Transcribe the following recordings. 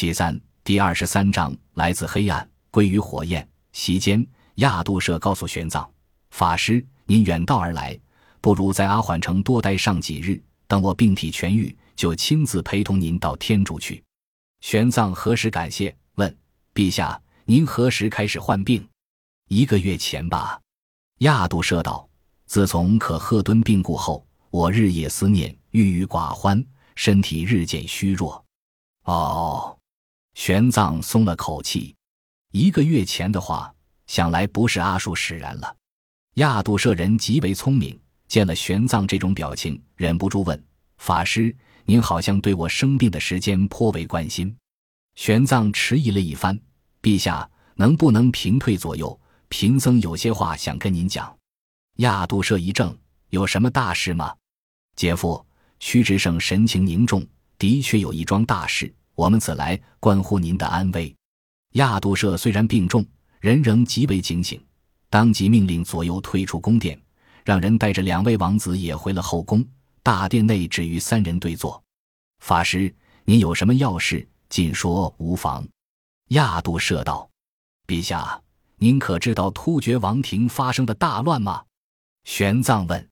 其三第二十三章来自黑暗，归于火焰。席间，亚杜舍告诉玄奘法师：“您远道而来，不如在阿缓城多待上几日，等我病体痊愈，就亲自陪同您到天竺去。”玄奘何时感谢？问陛下：“您何时开始患病？”一个月前吧。亚杜舍道：“自从可贺敦病故后，我日夜思念，郁郁寡欢，身体日渐虚弱。”哦，玄奘松了口气。一个月前的话，想来不是阿术使然了。亚杜舍人极为聪明，见了玄奘这种表情，忍不住问：“法师，您好像对我生病的时间颇为关心。”玄奘迟疑了一番：“陛下，能不能平退左右？”贫僧有些话想跟您讲。亚杜舍一怔：“有什么大事吗？”姐夫屈直胜神情凝重：“的确有一桩大事，我们此来关乎您的安危。”亚杜舍虽然病重，人仍极为警醒，当即命令左右退出宫殿，让人带着两位王子也回了后宫。大殿内只余三人对坐。法师，您有什么要事，尽说无妨。亚杜舍道：“陛下。”您可知道突厥王庭发生的大乱吗？玄奘问。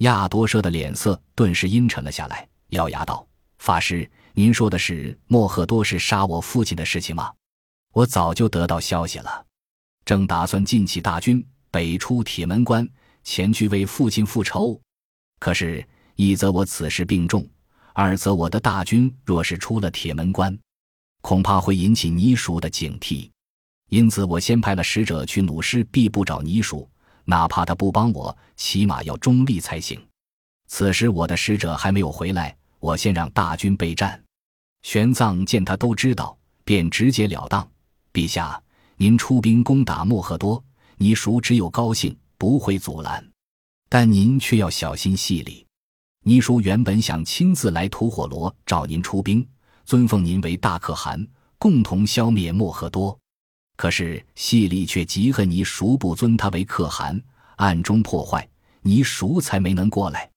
亚多舍的脸色顿时阴沉了下来，咬牙道：“法师，您说的是莫赫多是杀我父亲的事情吗？我早就得到消息了，正打算进起大军北出铁门关，前去为父亲复仇。可是，一则我此时病重，二则我的大军若是出了铁门关，恐怕会引起泥叔的警惕。”因此，我先派了使者去弩师毕部找泥叔，哪怕他不帮我，起码要中立才行。此时我的使者还没有回来，我先让大军备战。玄奘见他都知道，便直截了当：“陛下，您出兵攻打莫赫多，尼叔只有高兴，不会阻拦。但您却要小心细里。尼叔原本想亲自来吐火罗找您出兵，尊奉您为大可汗，共同消灭莫赫多。”可是细里却极恨你叔不尊他为可汗，暗中破坏，你叔才没能过来。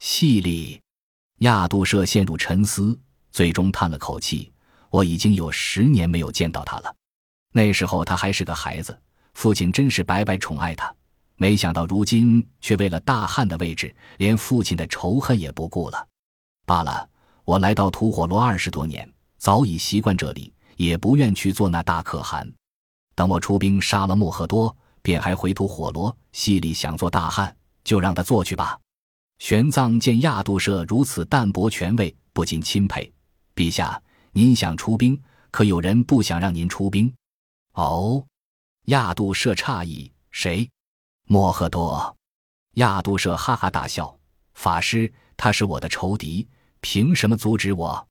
细里，亚杜舍陷入沉思，最终叹了口气：“我已经有十年没有见到他了。那时候他还是个孩子，父亲真是白白宠爱他。没想到如今却为了大汉的位置，连父亲的仇恨也不顾了。罢了，我来到吐火罗二十多年，早已习惯这里，也不愿去做那大可汗。”等我出兵杀了莫赫多，便还回吐火罗。西里想做大汉，就让他做去吧。玄奘见亚杜舍如此淡泊权位，不禁钦佩。陛下，您想出兵，可有人不想让您出兵？哦，亚杜舍诧异，谁？莫赫多。亚杜舍哈哈大笑。法师，他是我的仇敌，凭什么阻止我？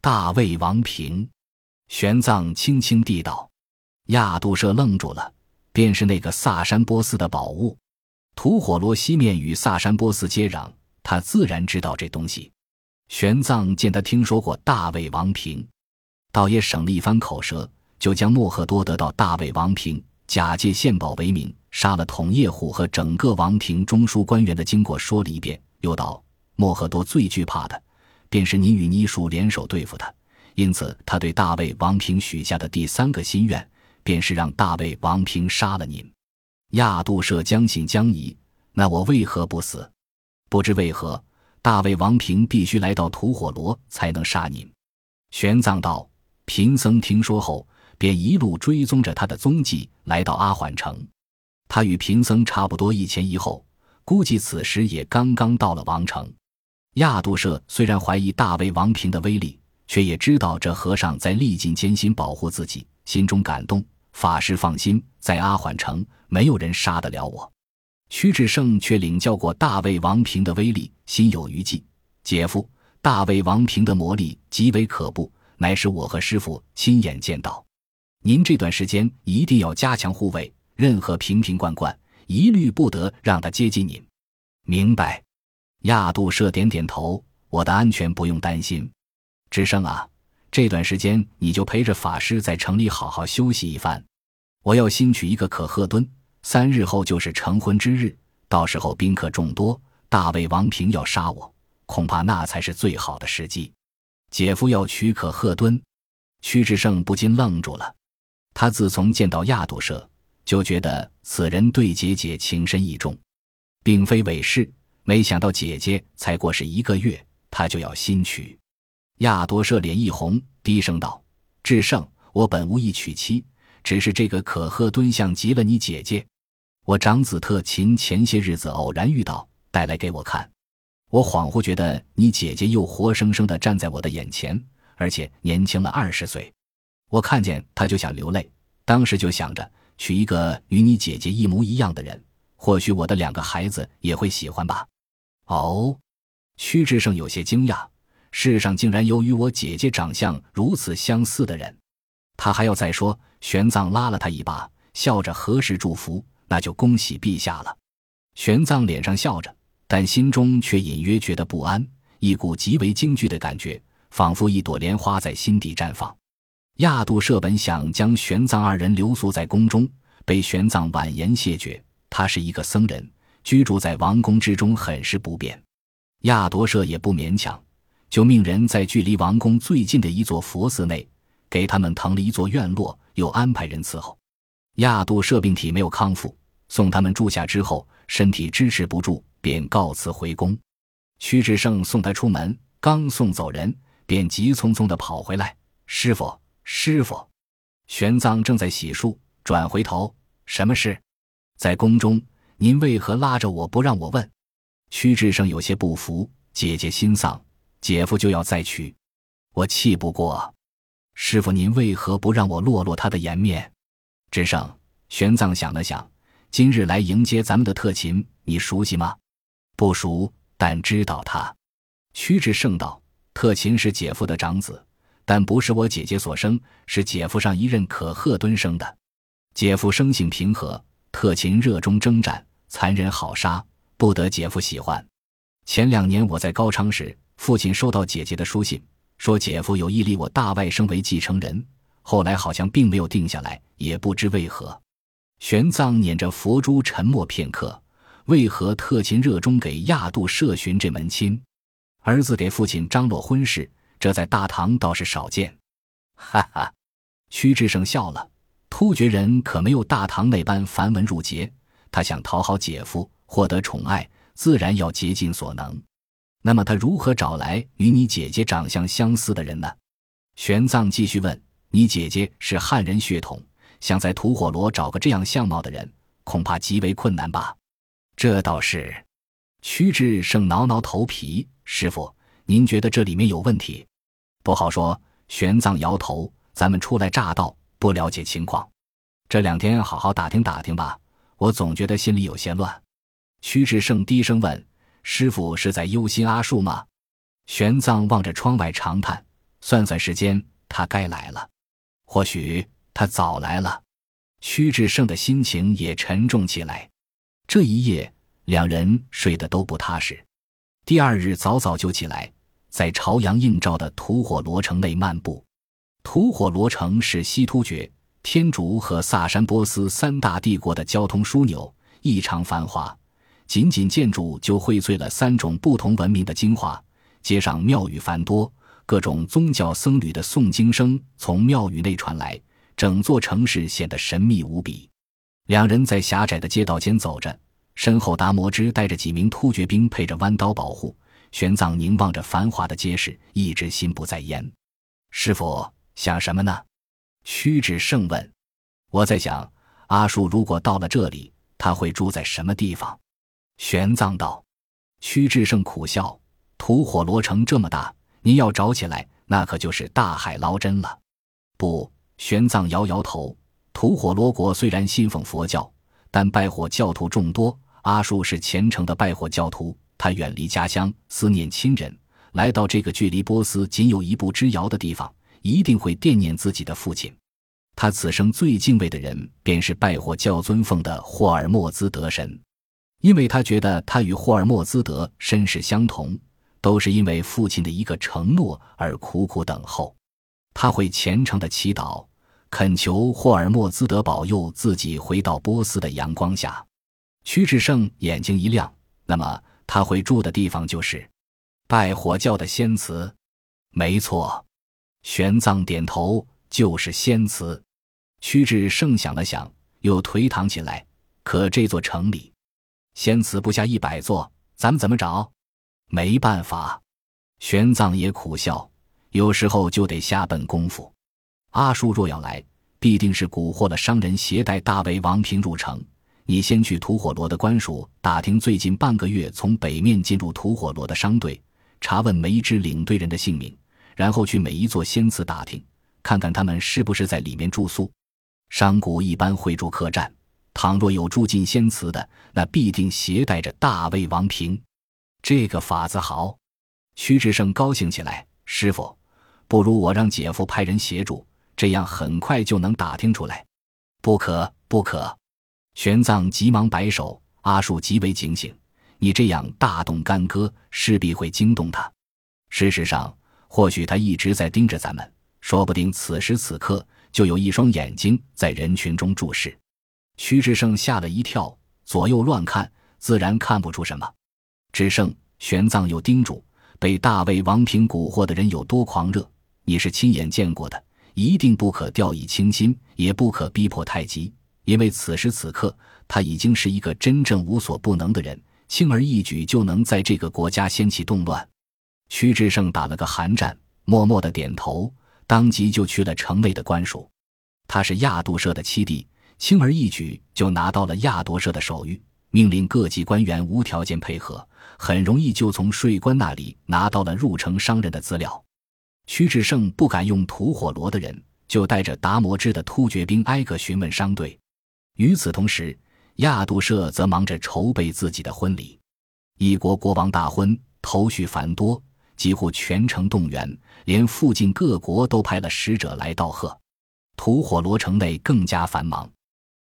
大魏王平。玄奘轻轻地道。亚杜舍愣住了，便是那个萨珊波斯的宝物。吐火罗西面与萨珊波斯接壤，他自然知道这东西。玄奘见他听说过大魏王平，倒也省了一番口舌，就将莫赫多得到大魏王平，假借献宝为名，杀了统叶虎和整个王庭中枢官员的经过说了一遍，又道：莫赫多最惧怕的，便是你与尼叔联手对付他，因此他对大魏王平许下的第三个心愿。便是让大魏王平杀了您，亚杜舍将信将疑。那我为何不死？不知为何，大魏王平必须来到吐火罗才能杀您。玄奘道：“贫僧听说后，便一路追踪着他的踪迹，来到阿缓城。他与贫僧差不多一前一后，估计此时也刚刚到了王城。”亚杜舍虽然怀疑大魏王平的威力，却也知道这和尚在历尽艰辛保护自己，心中感动。法师放心，在阿缓城没有人杀得了我。屈志胜却领教过大魏王平的威力，心有余悸。姐夫，大魏王平的魔力极为可怖，乃是我和师傅亲眼见到。您这段时间一定要加强护卫，任何瓶瓶罐罐一律不得让他接近您。明白。亚杜舍点点头，我的安全不用担心。智胜啊。这段时间，你就陪着法师在城里好好休息一番。我要新娶一个可贺敦，三日后就是成婚之日，到时候宾客众多，大魏王平要杀我，恐怕那才是最好的时机。姐夫要娶可贺敦，屈志胜不禁愣住了。他自从见到亚杜舍，就觉得此人对姐姐情深意重，并非伪事。没想到姐姐才过世一个月，他就要新娶。亚多舍脸一红，低声道：“志胜，我本无意娶妻，只是这个可贺敦像极了你姐姐。我长子特勤前些日子偶然遇到，带来给我看。我恍惚觉得你姐姐又活生生的站在我的眼前，而且年轻了二十岁。我看见她就想流泪，当时就想着娶一个与你姐姐一模一样的人，或许我的两个孩子也会喜欢吧。”哦，屈志胜有些惊讶。世上竟然有与我姐姐长相如此相似的人，他还要再说。玄奘拉了他一把，笑着何时祝福，那就恭喜陛下了。玄奘脸上笑着，但心中却隐约觉得不安，一股极为惊惧的感觉，仿佛一朵莲花在心底绽放。亚度舍本想将玄奘二人留宿在宫中，被玄奘婉言谢绝。他是一个僧人，居住在王宫之中，很是不便。亚夺舍也不勉强。就命人在距离王宫最近的一座佛寺内，给他们腾了一座院落，又安排人伺候。亚度舍病体没有康复，送他们住下之后，身体支持不住，便告辞回宫。屈志胜送他出门，刚送走人，便急匆匆地跑回来：“师傅，师傅！”玄奘正在洗漱，转回头：“什么事？在宫中，您为何拉着我不让我问？”屈志胜有些不服：“姐姐心丧。”姐夫就要再娶，我气不过。师傅，您为何不让我落落他的颜面？智胜，玄奘想了想，今日来迎接咱们的特勤，你熟悉吗？不熟，但知道他。屈智胜道：特勤是姐夫的长子，但不是我姐姐所生，是姐夫上一任可贺敦生的。姐夫生性平和，特勤热衷征战，残忍好杀，不得姐夫喜欢。前两年我在高昌时。父亲收到姐姐的书信，说姐夫有意立我大外甥为继承人，后来好像并没有定下来，也不知为何。玄奘捻着佛珠沉默片刻，为何特勤热衷给亚度设寻这门亲？儿子给父亲张罗婚事，这在大唐倒是少见。哈哈，屈志胜笑了。突厥人可没有大唐那般繁文缛节，他想讨好姐夫，获得宠爱，自然要竭尽所能。那么他如何找来与你姐姐长相相似的人呢？玄奘继续问：“你姐姐是汉人血统，想在吐火罗找个这样相貌的人，恐怕极为困难吧？”这倒是。屈志胜挠挠头皮：“师傅，您觉得这里面有问题？”不好说。玄奘摇头：“咱们初来乍到，不了解情况，这两天好好打听打听吧。我总觉得心里有些乱。”屈志胜低声问。师傅是在忧心阿树吗？玄奘望着窗外长叹，算算时间，他该来了。或许他早来了。屈志胜的心情也沉重起来。这一夜，两人睡得都不踏实。第二日早早就起来，在朝阳映照的吐火罗城内漫步。吐火罗城是西突厥、天竺和萨珊波斯三大帝国的交通枢纽，异常繁华。仅仅建筑就荟萃了三种不同文明的精华，街上庙宇繁多，各种宗教僧侣的诵经声从庙宇内传来，整座城市显得神秘无比。两人在狭窄的街道间走着，身后达摩之带着几名突厥兵配着弯刀保护。玄奘凝望着繁华的街市，一直心不在焉。师傅想什么呢？屈指胜问。我在想，阿树如果到了这里，他会住在什么地方？玄奘道：“屈志胜苦笑，吐火罗城这么大，您要找起来，那可就是大海捞针了。”不，玄奘摇摇头。吐火罗国虽然信奉佛教，但拜火教徒众多。阿树是虔诚的拜火教徒，他远离家乡，思念亲人，来到这个距离波斯仅有一步之遥的地方，一定会惦念自己的父亲。他此生最敬畏的人，便是拜火教尊奉的霍尔莫兹德神。因为他觉得他与霍尔莫兹德身世相同，都是因为父亲的一个承诺而苦苦等候。他会虔诚的祈祷，恳求霍尔莫兹德保佑自己回到波斯的阳光下。屈志胜眼睛一亮，那么他会住的地方就是拜火教的仙祠。没错，玄奘点头，就是仙祠。屈志胜想了想，又颓唐起来。可这座城里，仙祠不下一百座，咱们怎么找？没办法。玄奘也苦笑，有时候就得下本功夫。阿叔若要来，必定是蛊惑了商人，携带大魏王平入城。你先去吐火罗的官署打听最近半个月从北面进入吐火罗的商队，查问每一支领队人的姓名，然后去每一座仙祠打听，看看他们是不是在里面住宿。商贾一般会住客栈，倘若有住进仙祠的，那必定携带着大魏王平。这个法子好，屈志胜高兴起来。师傅，不如我让姐夫派人协助，这样很快就能打听出来。不可，不可。玄奘急忙摆手，阿树极为警醒，你这样大动干戈，势必会惊动他。事实上，或许他一直在盯着咱们，说不定此时此刻就有一双眼睛在人群中注视。屈志胜吓了一跳，左右乱看，自然看不出什么。只剩玄奘又叮嘱，被大魏王平蛊惑的人有多狂热，你是亲眼见过的，一定不可掉以轻心，也不可逼迫太急。因为此时此刻，他已经是一个真正无所不能的人，轻而易举就能在这个国家掀起动乱。屈志胜打了个寒战，默默的点头，当即就去了城内的官署。他是亚度社的七弟，轻而易举就拿到了亚夺社的手谕，命令各级官员无条件配合，很容易就从税官那里拿到了入城商人的资料。屈志胜不敢用吐火罗的人，就带着达摩支的突厥兵挨个询问商队。与此同时，亚度社则忙着筹备自己的婚礼。一国国王大婚，头绪繁多，几乎全城动员，连附近各国都派了使者来道贺。吐火罗城内更加繁忙。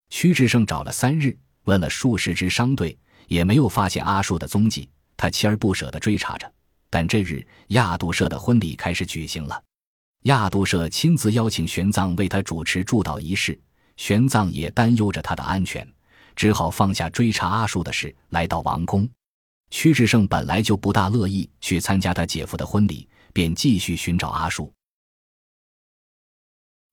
屈志胜找了三日，问了数十支商队，也没有发现阿树的踪迹。他锲而不舍地追查着。但这日，亚度社的婚礼开始举行了。亚度社亲自邀请玄奘为他主持祝祷仪式。玄奘也担忧着他的安全，只好放下追查阿树的事，来到王宫。屈志胜本来就不大乐意去参加他姐夫的婚礼，便继续寻找阿树。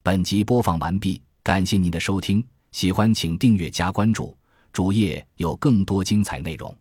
本集播放完毕，感谢您的收听，喜欢请订阅加关注，主页有更多精彩内容。